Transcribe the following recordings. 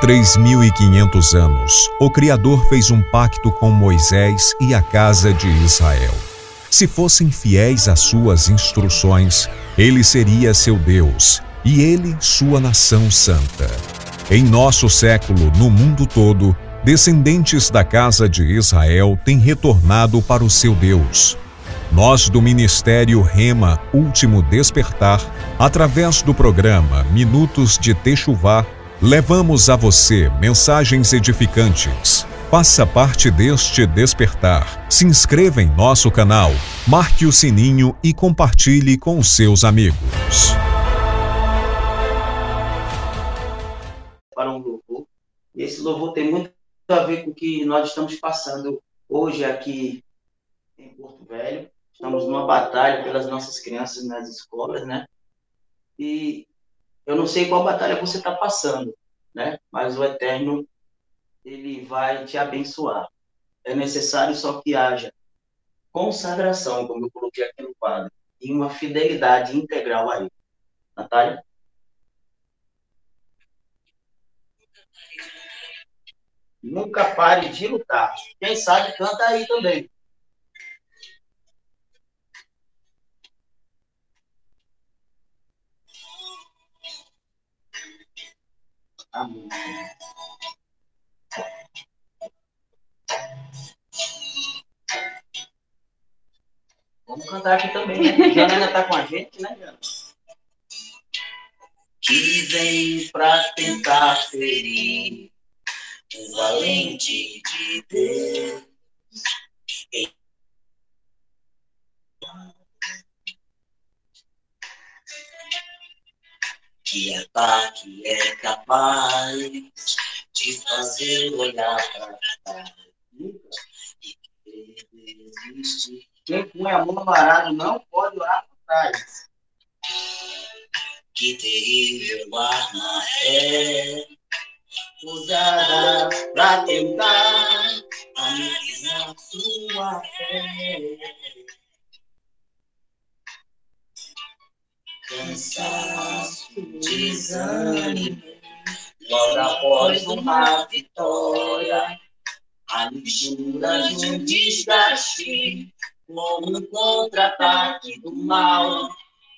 Há 3.500 anos, o Criador fez um pacto com Moisés e a casa de Israel. Se fossem fiéis às suas instruções, ele seria seu Deus e ele sua nação santa. Em nosso século, no mundo todo, descendentes da casa de Israel têm retornado para o seu Deus. Nós do Ministério Rema Último Despertar, através do programa Minutos de Techuvá, levamos a você mensagens edificantes. Faça parte deste despertar. Se inscreva em nosso canal, marque o sininho e compartilhe com seus amigos. Para um louvor. Esse louvor tem muito a ver com o que nós estamos passando hoje aqui em Porto Velho. Estamos numa batalha pelas nossas crianças nas escolas, né? E eu não sei qual batalha você está passando, né? Mas o Eterno, ele vai te abençoar. É necessário só que haja consagração, como eu coloquei aqui no quadro, e uma fidelidade integral a ele. Natália? Nunca pare de lutar. Quem sabe canta aí também. Amém. Vamos cantar aqui também, né? Jana está com a gente, né, Jana? Que vem pra tentar ferir o valente de Deus. Que ataque é capaz de fazer olhar para trás e querer desistir. Quem põe a mão não pode olhar para trás. Que terrível arma é usada para tentar amenizar sua fé. Cansaço, desânimo, logo após uma vitória, a mistura de um desgaste, como um contra-ataque do mal,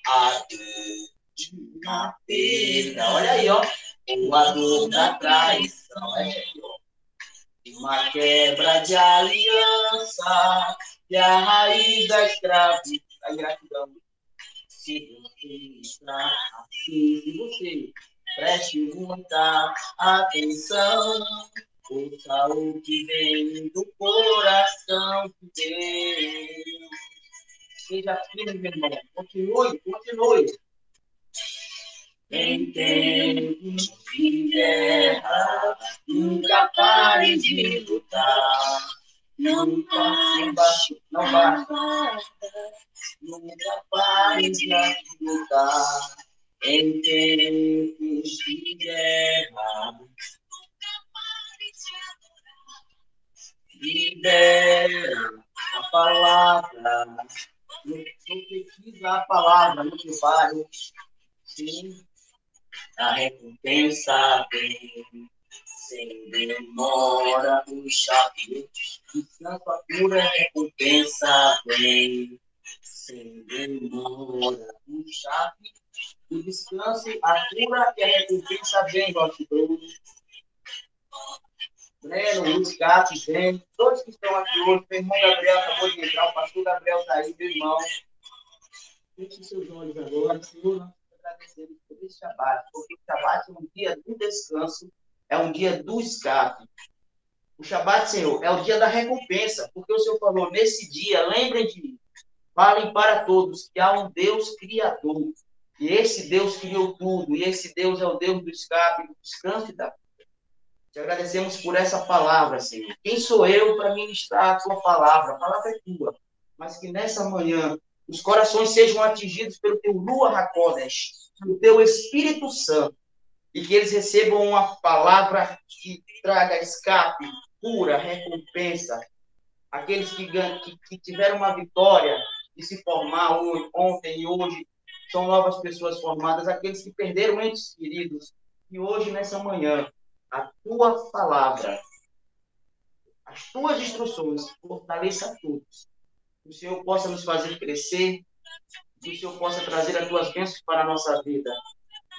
a dor de uma perda, olha aí, ó, ou a dor da traição, ó. Uma quebra de aliança. E a raiz da escravidão, se você está se você preste muita atenção, ouça o que vem do coração de Deus. Seja firme, meu irmão. Continue, continue. Em tempos de guerra, nunca pare de lutar. Não basta, não basta. nunca pare de lutar em tempos de guerra. Libera a palavra, não precisa a palavra no teu bairro, sim, a recompensa vem sem demora, o chape, descanso a pura recompensa vem sem demora. Um chape, o descanso, a cura e a recompensa vem, nosso Deus. Breno, Luiz Gato, vem. Todos que estão aqui hoje, meu irmão Gabriel acabou de entrar, o pastor Gabriel está aí, meu irmão. Feche seus olhos agora, Senhor, nós agradecemos por esse Shabbat, porque o Shabbat é um dia do descanso, é um dia do escape. O Shabbat, Senhor, é o dia da recompensa, porque o Senhor falou, nesse dia, lembrem de mim, Falem para todos que há um Deus criador. E esse Deus criou tudo. E esse Deus é o Deus do escape, do descanso e da vida. Te agradecemos por essa palavra, Senhor. Quem sou eu para ministrar a tua palavra? A palavra é tua. Mas que nessa manhã os corações sejam atingidos pelo teu Lua Hakodesh, pelo teu Espírito Santo. E que eles recebam uma palavra que traga escape, cura, recompensa. Aqueles que, que, que tiveram uma vitória de se formar hoje, ontem e hoje, são novas pessoas formadas, aqueles que perderam entes queridos, e hoje, nessa manhã, a tua palavra, as tuas instruções, fortaleça a todos. Que o Senhor possa nos fazer crescer, que o Senhor possa trazer as tuas bênçãos para a nossa vida,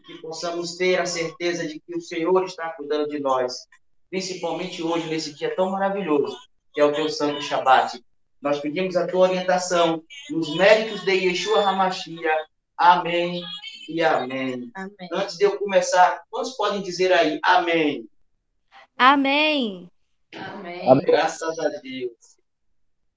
que possamos ter a certeza de que o Senhor está cuidando de nós, principalmente hoje, nesse dia tão maravilhoso, que é o teu Santo Shabat. Nós pedimos a tua orientação nos méritos de Yeshua Hamashia. Amém e amém. amém. Antes de eu começar, quantos podem dizer aí amém? Amém. Amém. amém. Graças a Deus.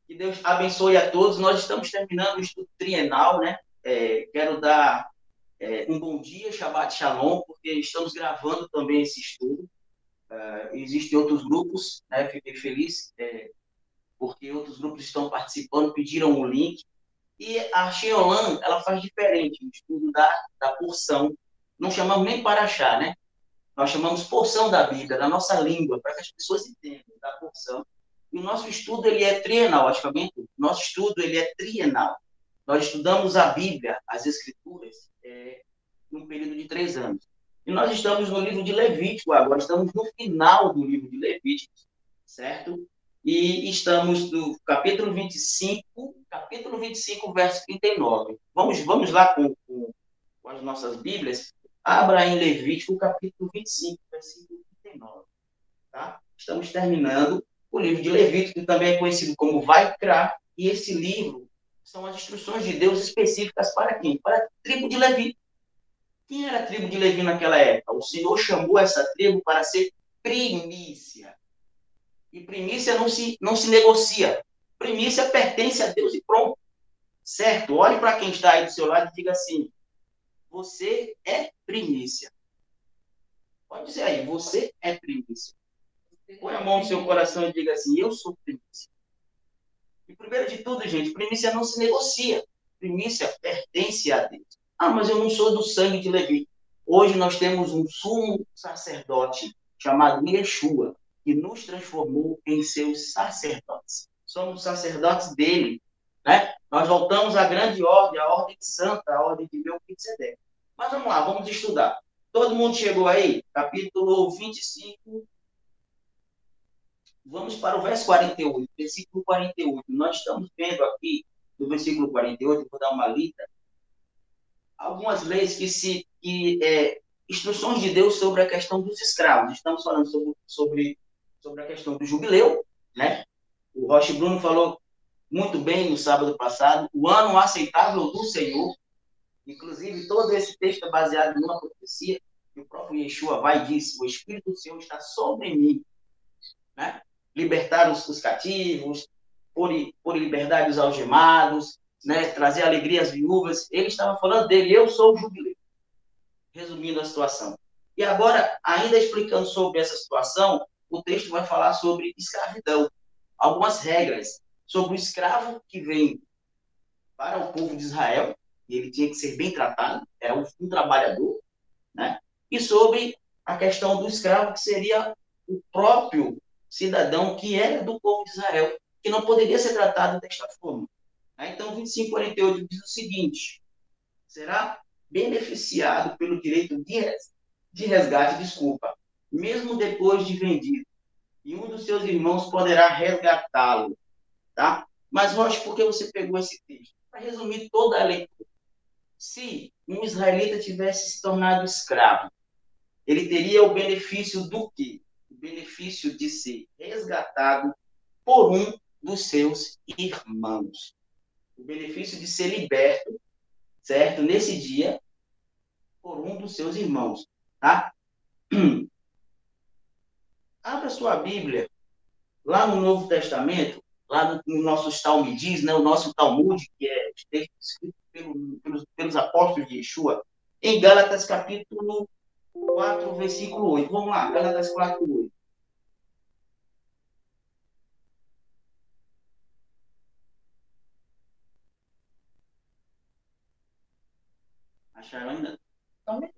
Que Deus abençoe a todos. Nós estamos terminando o estudo trienal, né? É, quero dar é, um bom dia, Shabbat Shalom, porque estamos gravando também esse estudo. Uh, existem outros grupos, né? Fiquei feliz é, porque outros grupos estão participando, pediram o link. E a Xeolan, ela faz diferente, o estudo da, da porção. Não chamamos nem para achar, né? Nós chamamos porção da Bíblia, da nossa língua, para que as pessoas entendam da porção. E o nosso estudo ele é trienal, alguém Nosso estudo ele é trienal. Nós estudamos a Bíblia, as Escrituras, é, num período de três anos. E nós estamos no livro de Levítico agora, estamos no final do livro de Levítico, certo? E estamos no capítulo 25, capítulo 25, verso 39. Vamos, vamos lá com, com, com as nossas Bíblias. Abra em Levítico, capítulo 25, versículo 39. Tá? Estamos terminando o livro de Levítico, que também é conhecido como Vai Crar, e esse livro são as instruções de Deus específicas para quem? Para a tribo de Levi. Quem era a tribo de Levi naquela época? O Senhor chamou essa tribo para ser primícia. E primícia não se, não se negocia. Primícia pertence a Deus e pronto. Certo? Olhe para quem está aí do seu lado e diga assim: Você é primícia. Pode dizer aí, você é primícia. Põe a mão no seu coração e diga assim: Eu sou primícia. E primeiro de tudo, gente, primícia não se negocia. Primícia pertence a Deus. Ah, mas eu não sou do sangue de Levi. Hoje nós temos um sumo sacerdote chamado Yeshua, que nos transformou em seus sacerdotes. Somos sacerdotes dele. Né? Nós voltamos à grande ordem, a ordem santa, a ordem de Melquisedeque. Mas vamos lá, vamos estudar. Todo mundo chegou aí? Capítulo 25. Vamos para o verso 48, versículo 48. Nós estamos vendo aqui, no versículo 48, vou dar uma lida, algumas leis que se que é, instruções de Deus sobre a questão dos escravos. Estamos falando sobre, sobre, sobre a questão do jubileu, né? O Roche Bruno falou muito bem no sábado passado, o ano aceitável do Senhor. Inclusive, todo esse texto é baseado numa profecia que o próprio Yeshua vai e diz: O Espírito do Senhor está sobre mim. Né? Libertar os, os cativos, por, por liberdade os algemados, né, trazer alegria às viúvas. Ele estava falando dele, eu sou o jubileu. Resumindo a situação. E agora, ainda explicando sobre essa situação, o texto vai falar sobre escravidão. Algumas regras sobre o escravo que vem para o povo de Israel, e ele tinha que ser bem tratado, era um, um trabalhador, né? E sobre a questão do escravo, que seria o próprio cidadão que era do povo de Israel, que não poderia ser tratado desta forma. Então, 2548 diz o seguinte: será beneficiado pelo direito de resgate, desculpa, mesmo depois de vendido, e um dos seus irmãos poderá resgatá-lo, tá? Mas, Rocha, por que você pegou esse texto? Para resumir toda a leitura. Se um israelita tivesse se tornado escravo, ele teria o benefício do quê? Benefício de ser resgatado por um dos seus irmãos o benefício de ser liberto, certo? Nesse dia, por um dos seus irmãos, tá? Abra sua Bíblia, lá no Novo Testamento, lá no, no nosso Talmudis, né, o nosso Talmud, que é escrito pelo, pelos, pelos apóstolos de Yeshua, em Gálatas capítulo 4, versículo 8. Vamos lá, Gálatas 4, 8. Acharam ainda? Também.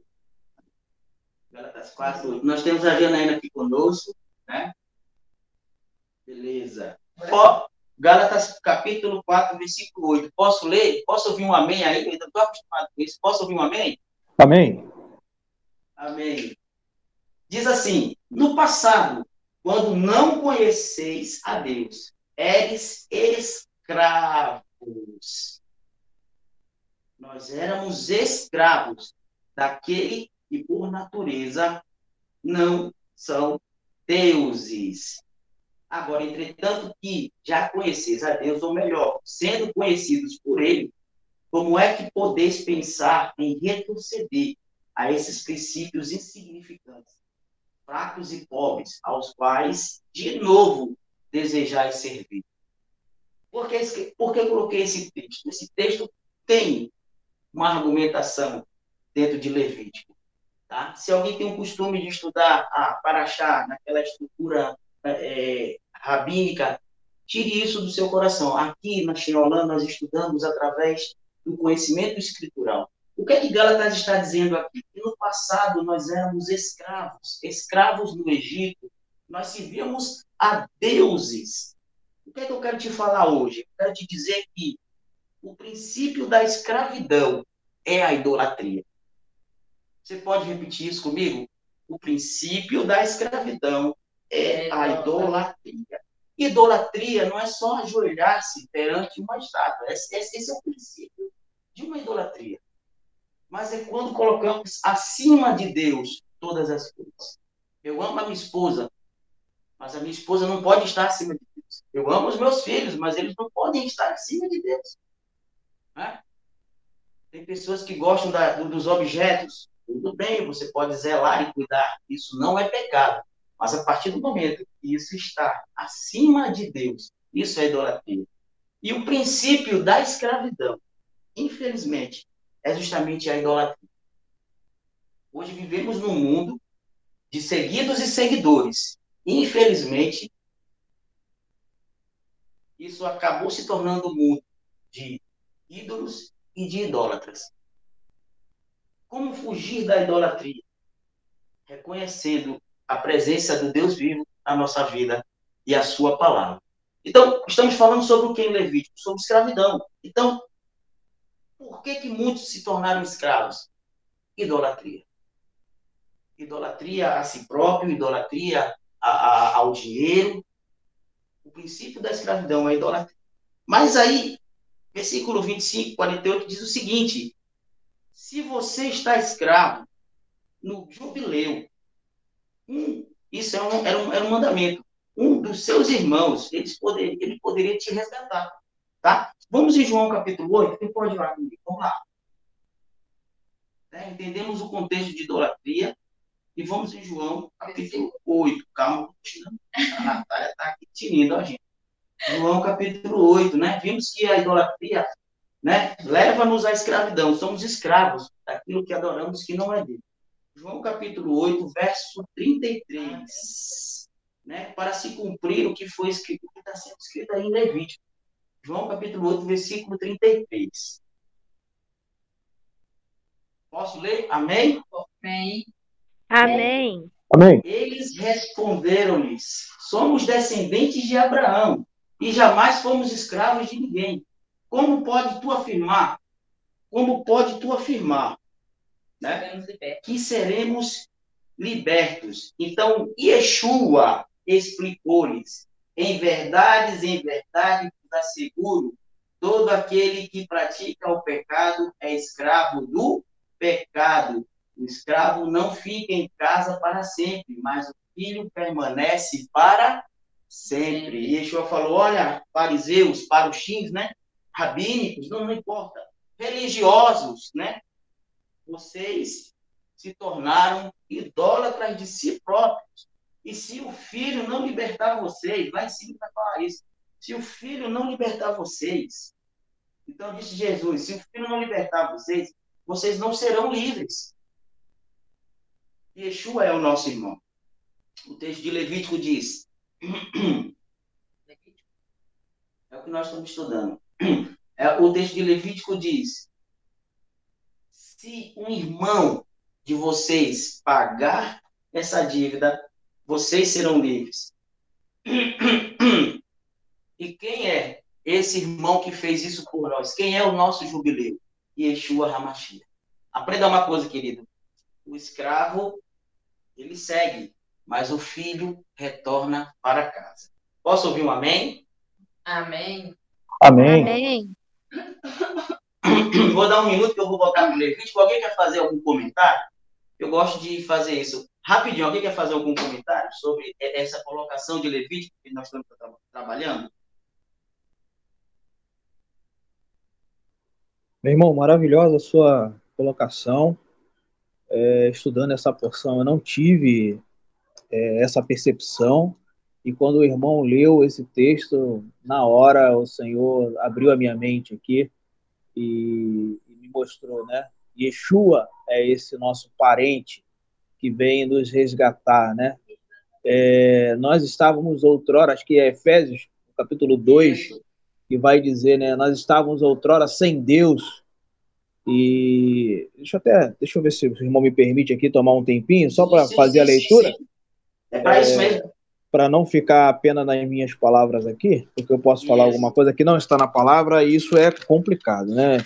Galatas 4, Nós temos a Janaína aqui conosco, né? Beleza. Ó, Gálatas capítulo 4, versículo 8. Posso ler? Posso ouvir um amém aí? Eu estou acostumado com isso. Posso ouvir um amém? Amém. Amém. Diz assim: No passado, quando não conheceis a Deus, eres escravos. Nós éramos escravos daquele que, por natureza, não são deuses. Agora, entretanto, que já conheceis a Deus, ou melhor, sendo conhecidos por Ele, como é que podeis pensar em retroceder a esses princípios insignificantes, fracos e pobres, aos quais, de novo, desejais servir? Por que, por que coloquei esse texto? Esse texto tem uma argumentação dentro de Levítico. Tá? Se alguém tem o costume de estudar a Paraxá, naquela estrutura é, rabínica, tire isso do seu coração. Aqui na Xenolã nós estudamos através do conhecimento escritural. O que é que Gálatas está dizendo aqui? Que no passado nós éramos escravos, escravos no Egito, nós servíamos a deuses. O que é que eu quero te falar hoje? Eu quero te dizer que o princípio da escravidão é a idolatria. Você pode repetir isso comigo? O princípio da escravidão é, a idolatria. Idolatria não é só ajoelhar-se perante uma estátua. Esse, esse é o princípio de uma idolatria. Mas é quando colocamos acima de Deus todas as coisas. Eu amo a minha esposa, mas a minha esposa não pode estar acima de Deus. Eu amo os meus filhos, mas eles não podem estar acima de Deus. Né? Tem pessoas que gostam da, dos objetos, tudo bem, você pode zelar e cuidar, isso não é pecado. Mas a partir do momento que isso está acima de Deus, isso é idolatria. E o princípio da escravidão, infelizmente, é justamente a idolatria. Hoje vivemos num mundo de seguidos e seguidores. Infelizmente, isso acabou se tornando um mundo ídolos e de idólatras. Como fugir da idolatria? Reconhecendo a presença do Deus vivo na nossa vida e a sua palavra. Então, estamos falando sobre o que em Levítico? Sobre escravidão. Então, por que, que muitos se tornaram escravos? Idolatria. Idolatria a si próprio, idolatria a, a, ao dinheiro. O princípio da escravidão é idolatria. Mas aí, versículo 25, 48 diz o seguinte: se você está escravo no jubileu, um, isso é um, era, um, era um mandamento. Um dos seus irmãos, eles poder, ele poderia te resgatar. Tá? Vamos em João capítulo 8, quem pode ir lá comigo? Vamos lá. É, entendemos o contexto de idolatria e vamos em João capítulo 8. Calma, a Natália está aqui tinindo a gente. João capítulo 8, né? Vimos que a idolatria né? Leva-nos à escravidão, somos escravos daquilo que adoramos que não é dele. João capítulo 8, verso 33. Né? Para se cumprir o que foi escrito, o que está sendo escrito aí em Levítico. João capítulo 8, versículo 33. Posso ler? Amém? Amém. Amém. Amém. Eles responderam-lhes: Somos descendentes de Abraão e jamais fomos escravos de ninguém. Como pode tu afirmar? Como pode tu afirmar, né? Que seremos libertos. Então, Yeshua explicou-lhes: em verdade, em verdade, asseguro, todo aquele que pratica o pecado é escravo do pecado. O escravo não fica em casa para sempre, mas o filho permanece para sempre. E Yeshua falou: olha, fariseus, para os xins, né? rabínicos, não, não importa, religiosos, né? Vocês se tornaram idólatras de si próprios. E se o filho não libertar vocês, lá em cima vai falar isso. Se o filho não libertar vocês, então disse Jesus: se o filho não libertar vocês, vocês não serão livres. Yeshua é o nosso irmão. O texto de Levítico diz: é o que nós estamos estudando. É, o texto de Levítico diz: se um irmão de vocês pagar essa dívida, vocês serão livres. E quem é esse irmão que fez isso por nós? Quem é o nosso jubileu? Yeshua Hamashia. Aprenda uma coisa, querido. O escravo, ele segue mas o filho retorna para casa. Posso ouvir um amém? Amém. Amém. Amém. Vou dar um minuto que eu vou voltar no Levítico. Alguém quer fazer algum comentário? Eu gosto de fazer isso. Rapidinho, alguém quer fazer algum comentário sobre essa colocação de Levítico que nós estamos tra trabalhando? Meu irmão, maravilhosa a sua colocação. É, estudando essa porção, eu não tive é, essa percepção. E quando o irmão leu esse texto, na hora o Senhor abriu a minha mente aqui e, e me mostrou, né? Yeshua é esse nosso parente que vem nos resgatar, né? É, nós estávamos outrora, acho que é Efésios, capítulo 2, que vai dizer, né? Nós estávamos outrora sem Deus. E deixa eu até, deixa eu ver se o irmão me permite aqui tomar um tempinho só para fazer a leitura. Sim, sim. É para é, isso mesmo. Para não ficar apenas nas minhas palavras aqui, porque eu posso falar isso. alguma coisa que não está na palavra e isso é complicado, né?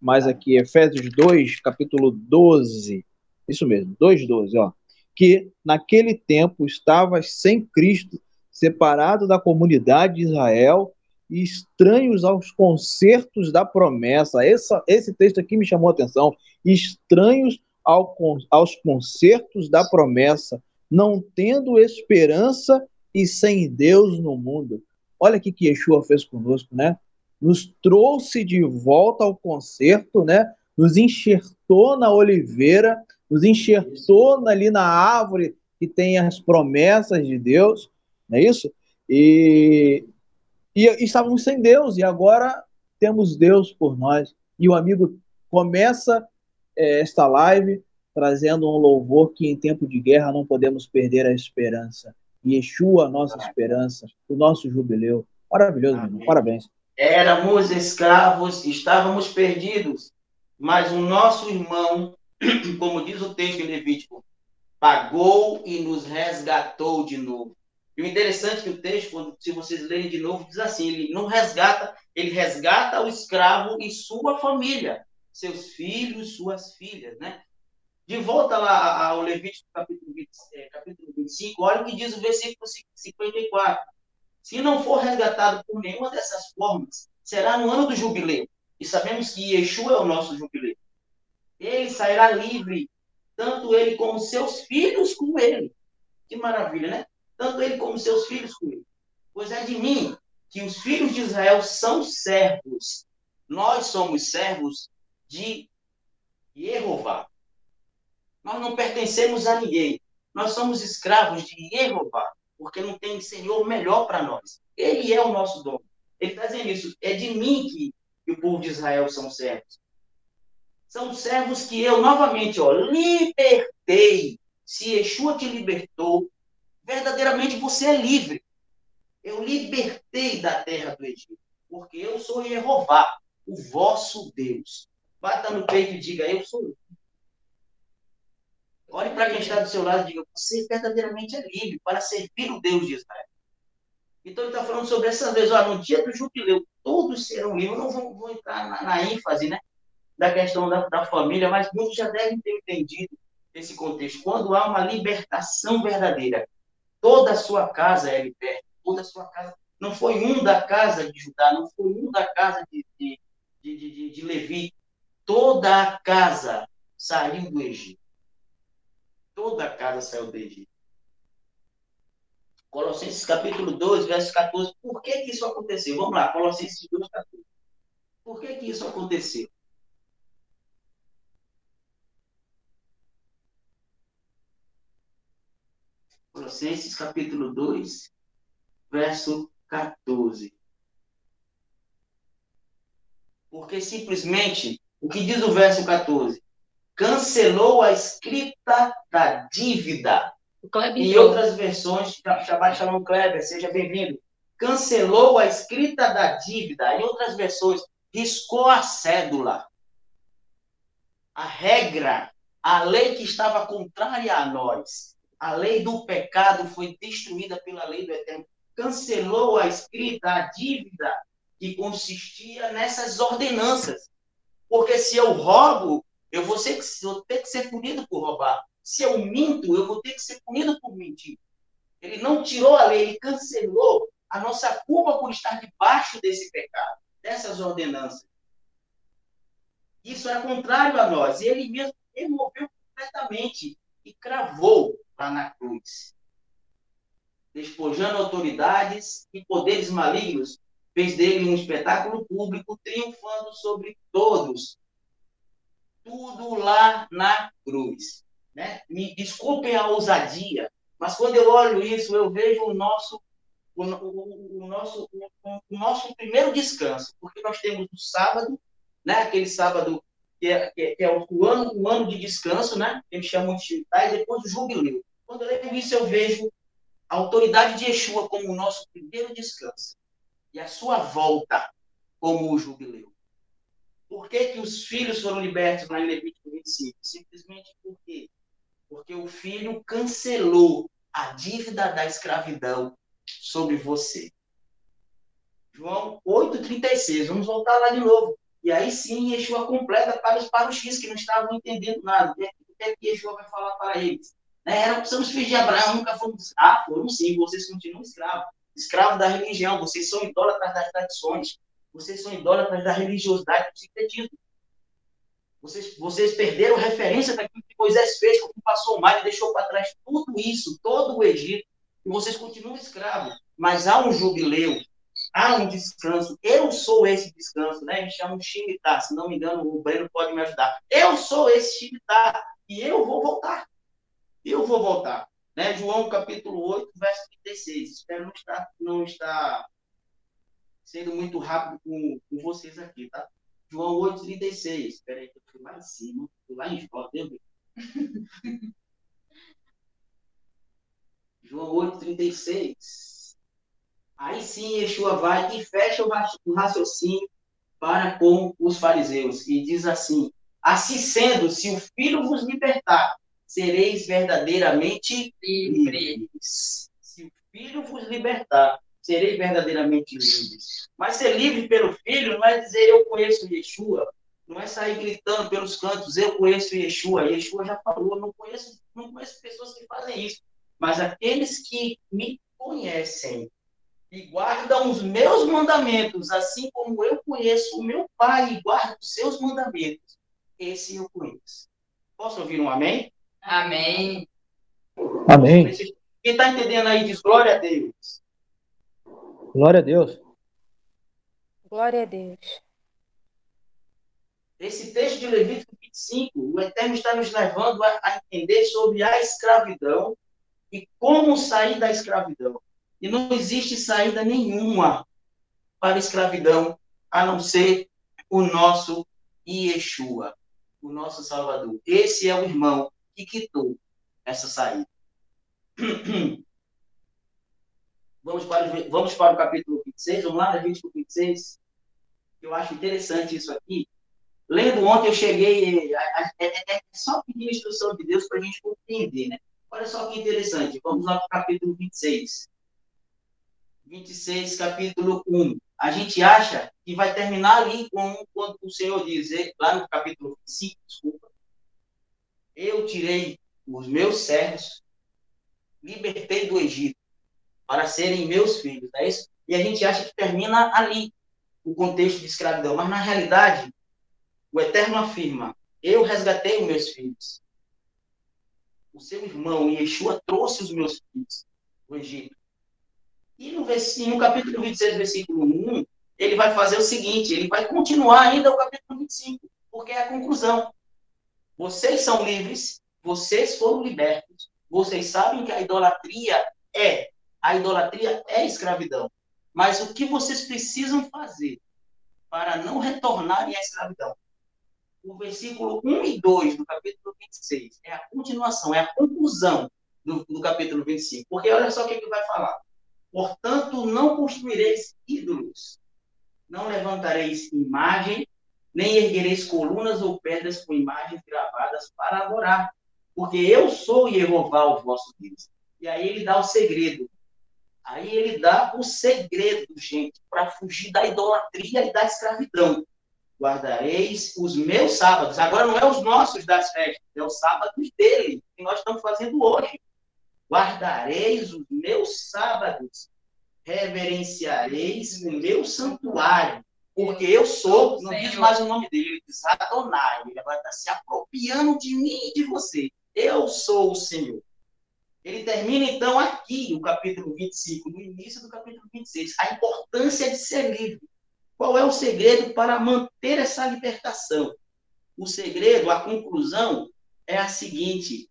Mas aqui, Efésios 2, capítulo 12, isso mesmo, 2,12, ó. Que naquele tempo estavas sem Cristo, separado da comunidade de Israel e estranhos aos concertos da promessa. Essa, esse texto aqui me chamou a atenção. Estranhos ao, aos concertos da promessa, não tendo esperança e sem Deus no mundo. Olha o que Yeshua fez conosco, né? Nos trouxe de volta ao concerto, né? Nos enxertou na oliveira, nos enxertou ali na árvore que tem as promessas de Deus, não é isso? E, e, e estávamos sem Deus, e agora temos Deus por nós. E o amigo começa é, esta live trazendo um louvor que em tempo de guerra não podemos perder a esperança. Yeshua, nossa esperança, o nosso jubileu. Maravilhoso, irmão. Parabéns. Éramos escravos, estávamos perdidos, mas o nosso irmão, como diz o texto em Levítico, pagou e nos resgatou de novo. E o interessante é que o texto, quando, se vocês lerem de novo, diz assim: ele não resgata, ele resgata o escravo e sua família, seus filhos, suas filhas, né? De volta lá ao Levítico capítulo, 20, é, 25, olha o que diz o versículo 54. Se não for resgatado por nenhuma dessas formas, será no ano do jubileu. E sabemos que Yeshua é o nosso jubileu. Ele sairá livre, tanto ele como seus filhos com ele. Que maravilha, né? Tanto ele como seus filhos com ele. Pois é de mim que os filhos de Israel são servos. Nós somos servos de Jeová. Nós não pertencemos a ninguém. Nós somos escravos de Jeová, porque não tem Senhor melhor para nós. Ele é o nosso dono. Ele está dizendo isso. É de mim que, que o povo de Israel são servos. São servos que eu, novamente, ó, libertei. Se Yeshua te libertou, verdadeiramente você é livre. Eu libertei da terra do Egito, porque eu sou Jeová, o vosso Deus. Bata no peito e diga, eu sou Olhe para quem está do seu lado e diga: você verdadeiramente é livre para servir o Deus de Israel. Então ele está falando sobre essa vez, ó, no dia do jubileu, todos serão livres. Não vou, vou entrar na, na, ênfase né, da questão da, da família, mas muitos já devem ter entendido esse contexto. Quando há uma libertação verdadeira, toda a sua casa é liberta, toda a sua casa. Não foi um da casa de Judá, não foi um da casa de, de, de, de, de Levi. Toda a casa saiu do Egito. Toda a casa saiu do Egito. Colossenses capítulo 2, verso 14. Por que, que isso aconteceu? Vamos lá, Colossenses 2, 14. Por que, que isso aconteceu? Colossenses capítulo 2, verso 14. Porque simplesmente, o que diz o verso 14? Cancelou a escrita da dívida. Em outras versões, Shabbat Shalom Kleber, seja bem-vindo. Cancelou a escrita da dívida. Em outras versões, riscou a cédula. A regra, a lei que estava contrária a nós, a lei do pecado foi destruída pela lei do eterno. Cancelou a escrita, a dívida que consistia nessas ordenanças. Porque se eu roubo, eu vou, ser, vou ter que ser punido por roubar. Se eu minto, eu vou ter que ser punido por mentir. Ele não tirou a lei, ele cancelou a nossa culpa por estar debaixo desse pecado, dessas ordenanças. Isso é contrário a nós. E ele mesmo removeu completamente e cravou lá na cruz. Despojando autoridades e poderes malignos, fez dele um espetáculo público, triunfando sobre todos. Tudo lá na cruz. Né? Me desculpem a ousadia, mas quando eu olho isso, eu vejo o nosso o, o, o nosso, o, o, nosso primeiro descanso, porque nós temos o sábado, né, aquele sábado que é, que é, que é o, ano, o ano de descanso, né, eles chamam de Shimitai, e depois o jubileu. Quando eu leio isso, eu vejo a autoridade de Yeshua como o nosso primeiro descanso e a sua volta como o jubileu. Por que, que os filhos foram libertos lá em Levítico 25? Simplesmente porque porque o filho cancelou a dívida da escravidão sobre você. João 8,36. Vamos voltar lá de novo. E aí sim, Yeshua completa para os, X que não estavam entendendo nada. O que é que Yeshua vai falar para eles? Né? Era, somos filhos de Abraão, nunca fomos. Ah, foram sim, vocês continuam escravos. Escravos da religião, vocês são idólatras das tradições. Vocês são idólatras da religiosidade do secretismo. Vocês, vocês perderam referência daquilo que Moisés fez, como passou o mar e deixou para trás tudo isso, todo o Egito, e vocês continuam escravos. Mas há um jubileu, há um descanso. Eu sou esse descanso, né? Me chamam Shimitá, se não me engano, o Breno pode me ajudar. Eu sou esse Shimitá, e eu vou voltar. Eu vou voltar. Né? João capítulo 8, verso 36. Espero não estar, não estar sendo muito rápido com, com vocês aqui, tá? João 8,36. Espera aí, que eu fui lá em cima. Fui lá em volta, viu? João 8,36. Aí sim, Yeshua vai e fecha o raciocínio para com os fariseus e diz assim: Assim sendo, se o Filho vos libertar, sereis verdadeiramente livres. Se o Filho vos libertar, sereis verdadeiramente livres. Mas ser livre pelo Filho não é dizer eu conheço Yeshua, não é sair gritando pelos cantos, eu conheço Yeshua. Yeshua já falou, não conheço, não conheço pessoas que fazem isso. Mas aqueles que me conhecem e guardam os meus mandamentos, assim como eu conheço o meu Pai e guardo os seus mandamentos, esse eu conheço. Posso ouvir um amém? Amém. Amém. Quem está entendendo aí diz glória a Deus. Glória a Deus. Glória a Deus. Esse texto de Levítico 25, o Eterno está nos levando a, a entender sobre a escravidão e como sair da escravidão. E não existe saída nenhuma para a escravidão, a não ser o nosso Yeshua, o nosso Salvador. Esse é o irmão que quitou essa saída. Vamos para, vamos para o capítulo 26, vamos lá, Levítico 26. Eu acho interessante isso aqui. Lendo ontem, eu cheguei. É, é, é só pedir a instrução de Deus para a gente compreender, né? Olha só que interessante. Vamos lá para o capítulo 26. 26, capítulo 1. A gente acha que vai terminar ali com quando o Senhor diz, lá no capítulo 5, desculpa. Eu tirei os meus servos, libertei do Egito para serem meus filhos, é isso? E a gente acha que termina ali o contexto de escravidão, mas na realidade, o Eterno afirma: Eu resgatei os meus filhos. O seu irmão, Yeshua, trouxe os meus filhos do Egito. E no, no capítulo 26, versículo 1, ele vai fazer o seguinte: ele vai continuar ainda o capítulo 25, porque é a conclusão. Vocês são livres, vocês foram libertos, vocês sabem que a idolatria é a idolatria é escravidão. Mas o que vocês precisam fazer para não retornarem à escravidão? O versículo 1 e 2 do capítulo 26 é a continuação, é a conclusão do, do capítulo 25. Porque olha só o que ele vai falar. Portanto, não construireis ídolos, não levantareis imagem, nem erguereis colunas ou pedras com imagens gravadas para adorar, porque eu sou Jeová, o vosso Deus. E aí ele dá o segredo. Aí ele dá o segredo, gente, para fugir da idolatria e da escravidão. Guardareis os meus sábados. Agora não é os nossos das festas, é os sábados dele, que nós estamos fazendo hoje. Guardareis os meus sábados. Reverenciareis o meu santuário. Porque eu sou, não diz mais o nome dele, ele diz Adonai. Ele agora está se apropriando de mim e de você. Eu sou o Senhor. Ele termina então aqui, o capítulo 25, no início do capítulo 26, a importância de ser livre. Qual é o segredo para manter essa libertação? O segredo, a conclusão, é a seguinte: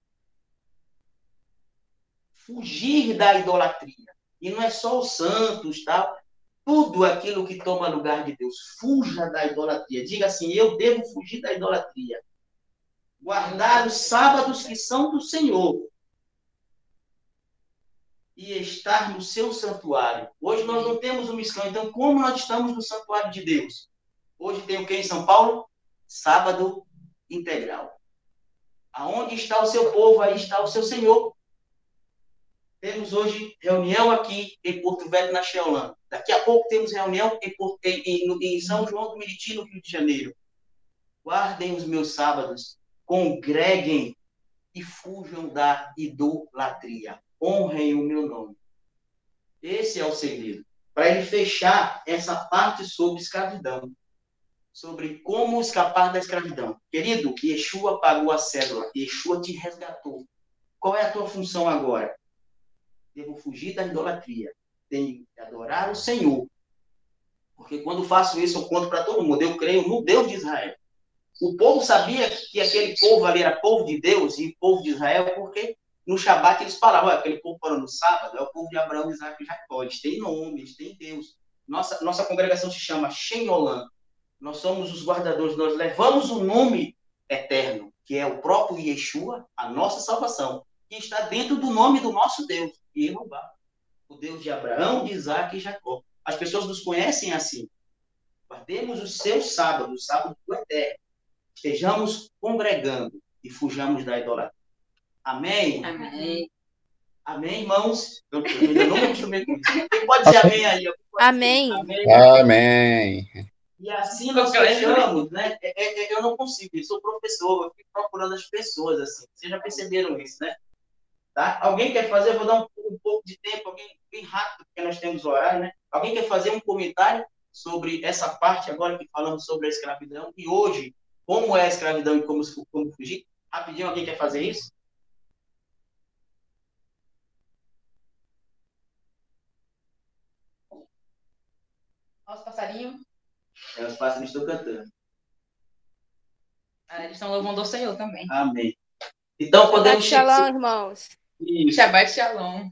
fugir da idolatria. E não é só os santos, tal, tudo aquilo que toma lugar de Deus. Fuja da idolatria. Diga assim: eu devo fugir da idolatria. Guardar os sábados que são do Senhor e estar no seu santuário. Hoje nós não temos um missão, então como nós estamos no santuário de Deus? Hoje tem o que em São Paulo? Sábado integral. Aonde está o seu povo, aí está o seu Senhor. Temos hoje reunião aqui em Porto Velho, na Xeolã. Daqui a pouco temos reunião em, em, em, São João do Meriti, no Rio de Janeiro. Guardem os meus sábados, congreguem e fujam da idolatria honrem o meu nome. Esse é o segredo. Para ele fechar essa parte sobre escravidão. Sobre como escapar da escravidão. Querido, Yeshua pagou a cédula. Yeshua te resgatou. Qual é a tua função agora? Devo fugir da idolatria. Tenho que adorar o Senhor. Porque quando faço isso, eu conto para todo mundo. Eu creio no Deus de Israel. O povo sabia que aquele povo ali era povo de Deus e povo de Israel, porque no Shabat eles falavam, aquele povo parou no sábado, é o povo de Abraão, Isaac e Jacó, eles têm nome, eles têm Deus. Nossa, nossa congregação se chama Shenolã. Nós somos os guardadores, nós levamos o nome eterno, que é o próprio Yeshua, a nossa salvação, que está dentro do nome do nosso Deus, Jeová, o Deus de Abraão, de Isaac e Jacó. As pessoas nos conhecem assim. Guardemos os seus sábados, o sábado do eterno. Estejamos congregando e fujamos da idolatria. Amém? Amém. Amém, irmãos? Eu, ainda não me acostumei com isso. Quem pode dizer amém aí? Amém. amém. Amém. E assim nós fechamos, né? É, é, é, eu não consigo, eu sou professor, eu fico procurando as pessoas, assim. Vocês já perceberam isso, né? Tá? Alguém quer fazer? Eu vou dar um, um pouco de tempo, alguém bem rápido, porque nós temos horário, né? Alguém quer fazer um comentário sobre essa parte agora que falamos sobre a escravidão e hoje, como é a escravidão e como, como fugir? Rapidinho, alguém quer fazer isso? Olha os passarinhos. É, os passarinhos estão cantando. Ah, eles estão louvando o Senhor também. Amém. Então podemos. Shabbat shalom, irmãos. Isso. Shabbat shalom.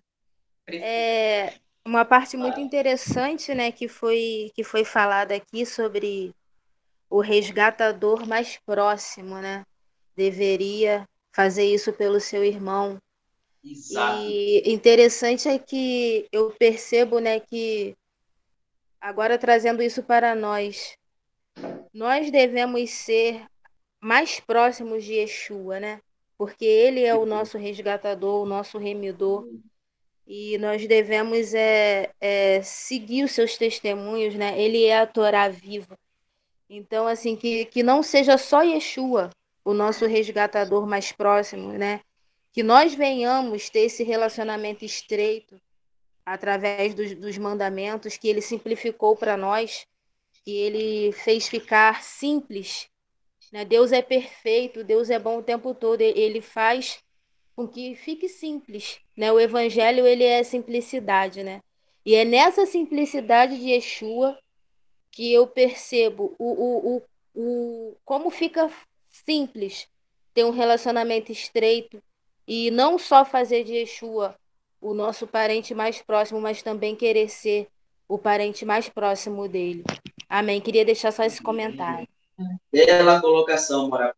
É uma parte muito interessante, né, que foi que foi falada aqui sobre o resgatador mais próximo, né? Deveria fazer isso pelo seu irmão. Exato. E interessante é que eu percebo, né, que Agora trazendo isso para nós, nós devemos ser mais próximos de Yeshua, né? Porque ele é o nosso resgatador, o nosso remidor. E nós devemos é, é, seguir os seus testemunhos, né? Ele é a Torá viva. Então, assim, que, que não seja só Yeshua, o nosso resgatador mais próximo, né? Que nós venhamos ter esse relacionamento estreito através dos, dos mandamentos que ele simplificou para nós, que ele fez ficar simples. Né? Deus é perfeito, Deus é bom o tempo todo, ele faz com que fique simples. Né? O evangelho ele é simplicidade, né? E é nessa simplicidade de Yeshua que eu percebo o, o, o, o, como fica simples ter um relacionamento estreito e não só fazer de Yeshua o nosso parente mais próximo, mas também querer ser o parente mais próximo dele. Amém. Queria deixar só esse comentário. Bela colocação, Morato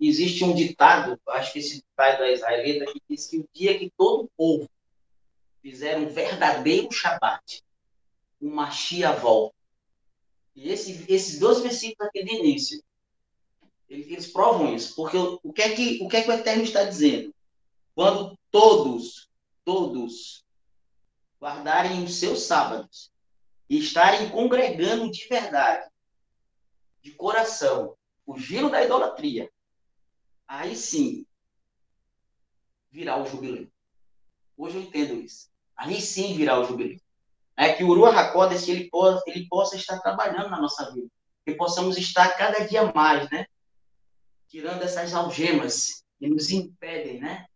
Existe um ditado, acho que esse ditado é israelita, que diz que o dia que todo povo fizer um verdadeiro Shabat, o Machia volta. E esse, esses dois versículos aqui de início, eles provam isso. Porque o que, é que, o que é que o Eterno está dizendo? Quando todos todos guardarem os seus sábados e estarem congregando de verdade, de coração, fugiram da idolatria, aí sim virá o jubileu. Hoje eu entendo isso. Aí sim virá o jubileu. É que o Urua Hakodes ele ele possa estar trabalhando na nossa vida. Que possamos estar cada dia mais, né? Tirando essas algemas que nos impedem, né?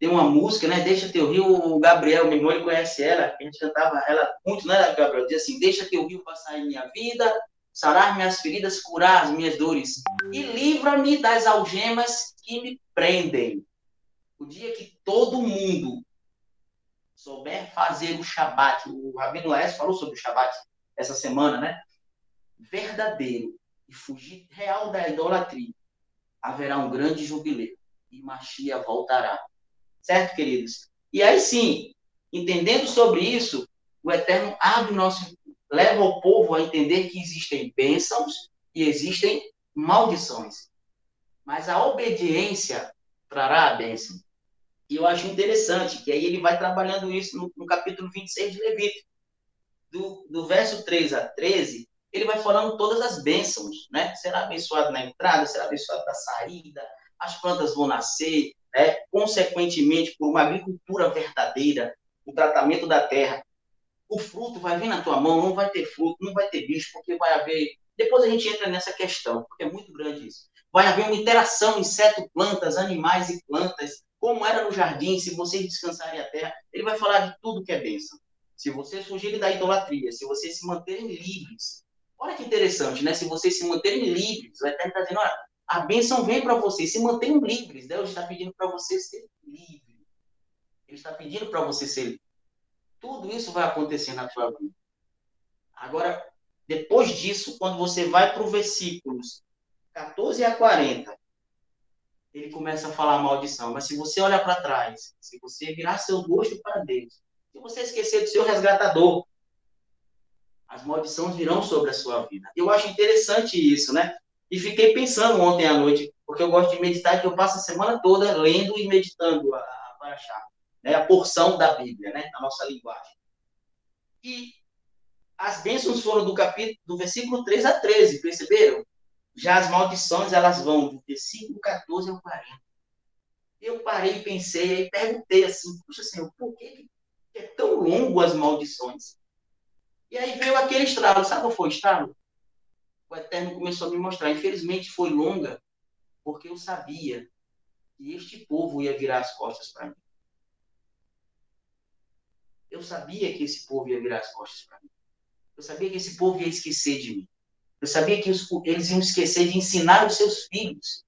Tem uma música, né? Deixa teu rio, o Gabriel, meu irmão, ele conhece ela, a gente cantava ela muito, né, Gabriel? Diz assim: Deixa teu rio passar em minha vida, sarar minhas feridas, curar as minhas dores, e livra-me das algemas que me prendem. O dia que todo mundo souber fazer o Shabat, o Rabino Laes falou sobre o Shabat essa semana, né? Verdadeiro e fugir real da idolatria, haverá um grande jubileu e Machia voltará. Certo, queridos? E aí sim, entendendo sobre isso, o Eterno abre nosso, leva o povo a entender que existem bênçãos e existem maldições. Mas a obediência trará a bênção. E eu acho interessante que aí ele vai trabalhando isso no, no capítulo 26 de Levítico. Do, do verso 3 a 13, ele vai falando todas as bênçãos, né? Será abençoado na entrada, será abençoado na saída, as plantas vão nascer, né? consequentemente, por uma agricultura verdadeira, o tratamento da terra. O fruto vai vir na tua mão, não vai ter fruto, não vai ter bicho, porque vai haver. Depois a gente entra nessa questão, porque é muito grande isso. Vai haver uma interação inseto, plantas, animais e plantas, como era no jardim, se vocês descansarem a terra, ele vai falar de tudo que é bênção. Se vocês fugirem da idolatria, se vocês se manterem livres. Olha que interessante, né? Se vocês se manterem livres, Eterno está dizendo, olha, a bênção vem para vocês, se mantenham livres. Deus está pedindo para você ser livre. Ele está pedindo para você ser livre. Tudo isso vai acontecer na sua vida. Agora, depois disso, quando você vai para os versículos 14 a 40, ele começa a falar maldição. Mas se você olhar para trás, se você virar seu rosto para Deus, se você esquecer do seu resgatador, as maldições virão sobre a sua vida. Eu acho interessante isso, né? E fiquei pensando ontem à noite, porque eu gosto de meditar, que eu passo a semana toda lendo e meditando a, a né? a porção da Bíblia, né? Na nossa linguagem. E as bênçãos foram do capítulo, do versículo 3 a 13, perceberam? Já as maldições, elas vão do versículo 14 ao 40. Eu parei e pensei, e perguntei assim, puxa Senhor, por que é tão longo as maldições? E aí veio aquele estralo, sabe qual foi o estralo? O Eterno começou a me mostrar. Infelizmente foi longa, porque eu sabia que este povo ia virar as costas para mim. Eu sabia que esse povo ia virar as costas para mim. Eu sabia que esse povo ia esquecer de mim. Eu sabia que os, eles iam esquecer de ensinar os seus filhos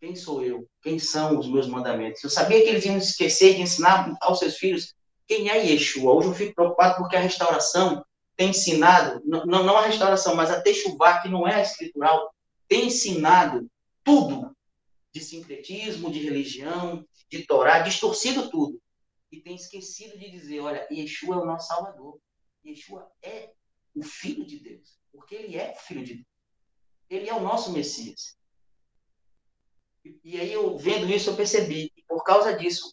quem sou eu, quem são os meus mandamentos. Eu sabia que eles iam esquecer de ensinar aos seus filhos quem é Yeshua. Hoje eu fico preocupado porque a restauração tem ensinado, não, não a restauração, mas a Techuvá, que não é escritural, tem ensinado tudo de sincretismo, de religião, de Torá, distorcido tudo. E tem esquecido de dizer, olha, Yeshua é o nosso Salvador. Yeshua é o Filho de Deus. Porque ele é filho de Deus. Ele é o nosso Messias. E, aí, eu vendo isso, eu percebi que por causa disso,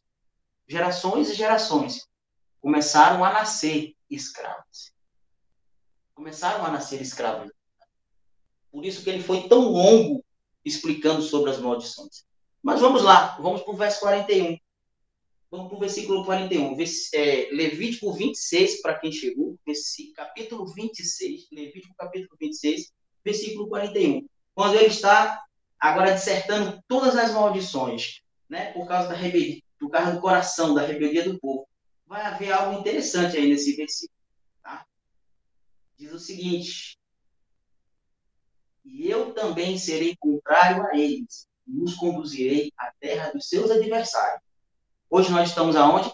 gerações e gerações começaram a nascer escravos. Começaram a nascer escravos. Por isso que ele foi tão longo explicando sobre as maldições. Mas vamos lá, vamos para o verso 41. Vamos para o versículo 41. É, Levítico 26, para quem chegou, capítulo 26, Levítico capítulo 26, versículo 41. Quando ele está agora dissertando todas as maldições, né, por causa da rebeldia, por causa do coração, da rebeldia do povo. Vai haver algo interessante aí nesse versículo. Diz o seguinte: E eu também serei contrário a eles, e os conduzirei à terra dos seus adversários Hoje nós estamos aonde?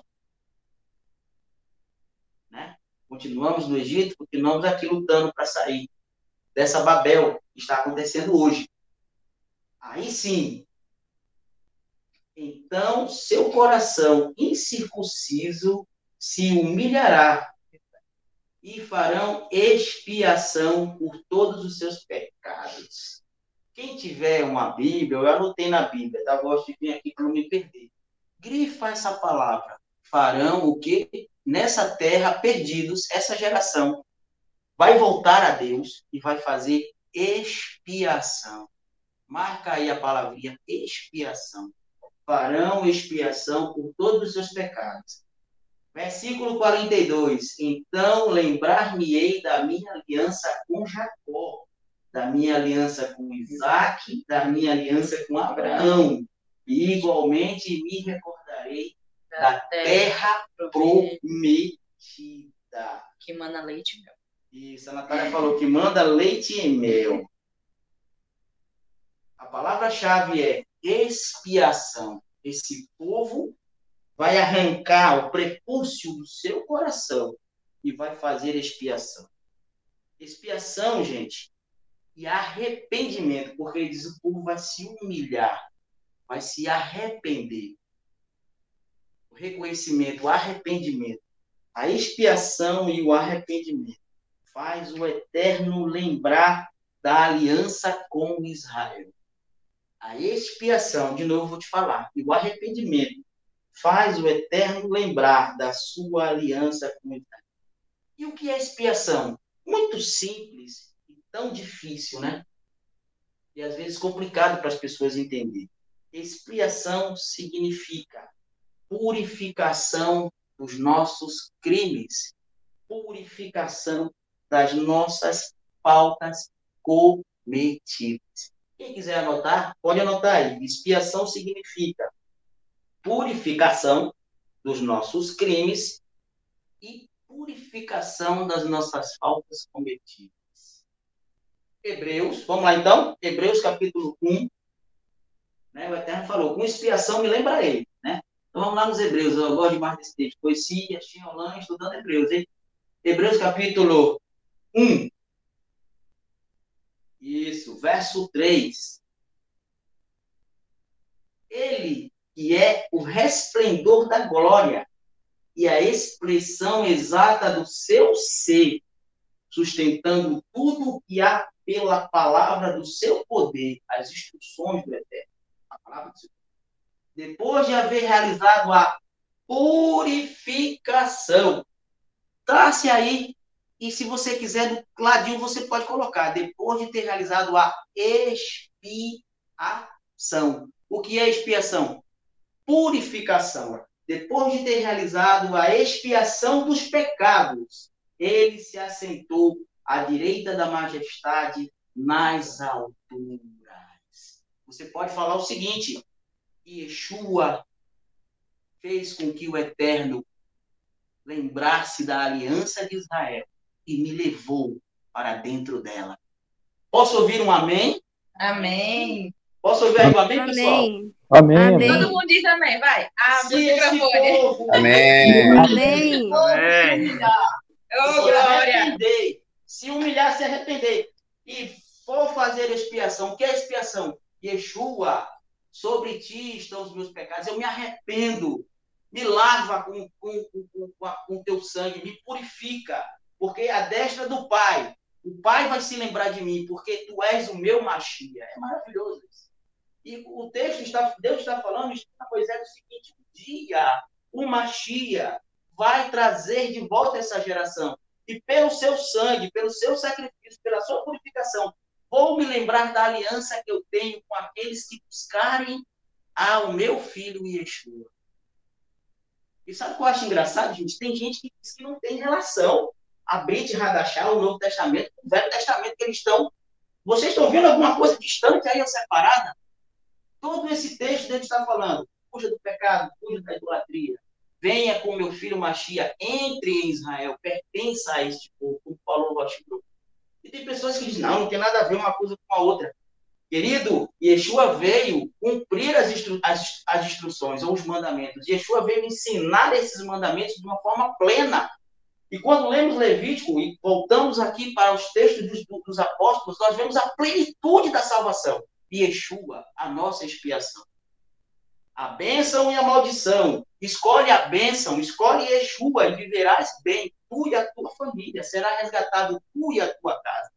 Né? Continuamos no Egito, continuamos aqui lutando para sair dessa Babel que está acontecendo hoje. Aí sim, então seu coração incircunciso se humilhará e farão expiação por todos os seus pecados. Quem tiver uma Bíblia, eu anotei na Bíblia, tá? Gosto de vir aqui para não me perder grifa essa palavra. Farão o que? Nessa terra, perdidos, essa geração vai voltar a Deus e vai fazer expiação. Marca aí a palavrinha expiação. Farão expiação por todos os seus pecados. Versículo 42. Então lembrar-me-ei da minha aliança com Jacó, da minha aliança com Isaac, da minha aliança com Abraão. E igualmente me recordarei da, da terra, terra prometida. Que manda leite e mel. Isso, a Natália falou que manda leite e mel. A palavra-chave é expiação. Esse povo vai arrancar o prepúcio do seu coração e vai fazer expiação. Expiação, gente, e arrependimento, porque ele diz o povo vai se humilhar, vai se arrepender. O reconhecimento, o arrependimento, a expiação e o arrependimento faz o eterno lembrar da aliança com Israel. A expiação, de novo vou te falar, e o arrependimento faz o eterno lembrar da sua aliança com Israel. E o que é expiação? Muito simples e tão difícil, né? E às vezes complicado para as pessoas entenderem. Expiação significa purificação dos nossos crimes, purificação das nossas faltas cometidas. Quem quiser anotar, pode anotar aí. Expiação significa purificação dos nossos crimes e purificação das nossas faltas cometidas. Hebreus, vamos lá então? Hebreus capítulo 1. Né, o Eterno falou, com expiação me lembrarei. Né? Então vamos lá nos Hebreus, eu gosto demais desse texto. Poesia, Xinolã, estudando Hebreus. Hein? Hebreus capítulo 1. Isso, verso 3. Ele que é o resplendor da glória e a expressão exata do seu ser, sustentando tudo o que há pela palavra do seu poder, as instruções do Eterno. A palavra do seu Depois de haver realizado a purificação, trace aí, e se você quiser do ladinho, você pode colocar, depois de ter realizado a expiação. O que é expiação? Purificação. Depois de ter realizado a expiação dos pecados, ele se assentou à direita da majestade nas alturas. Você pode falar o seguinte: Yeshua fez com que o Eterno lembrasse da aliança de Israel e me levou para dentro dela. Posso ouvir um amém? Amém. Posso ouvir um amém, pessoal? Amém. Amém. Todo mundo diz amém, vai. Abre o microfone. Povo, amém. Amém. amém. Oh, glória. Arrepender, se humilhar, se arrepender e for fazer expiação. O que é expiação? Yeshua, sobre ti estão os meus pecados. Eu me arrependo. Me lava com, com, com, com teu sangue, me purifica. Porque a destra do Pai, o Pai vai se lembrar de mim, porque tu és o meu Machia. É maravilhoso isso. E o texto está, Deus está falando está Moisés o seguinte: um dia o Machia vai trazer de volta essa geração. E pelo seu sangue, pelo seu sacrifício, pela sua purificação, vou me lembrar da aliança que eu tenho com aqueles que buscarem ao meu filho Yeshua. E sabe o que eu acho engraçado, gente? Tem gente que diz que não tem relação a Brit Radachá, o Novo Testamento, o Velho Testamento, que eles estão. Vocês estão vendo alguma coisa distante aí, separada? Todo esse texto dele está falando, fuja do pecado, fuja da idolatria. Venha com meu filho Machia, entre em Israel, pertença a este povo, como falou Washington. E tem pessoas que dizem, não, não tem nada a ver uma coisa com a outra. Querido, Yeshua veio cumprir as, instru as, as instruções ou os mandamentos. Yeshua veio ensinar esses mandamentos de uma forma plena. E quando lemos Levítico e voltamos aqui para os textos dos, dos apóstolos, nós vemos a plenitude da salvação. Yeshua, a nossa expiação. A bênção e a maldição. Escolhe a bênção, escolhe Yeshua e viverás bem, tu e a tua família. Será resgatado tu e a tua casa.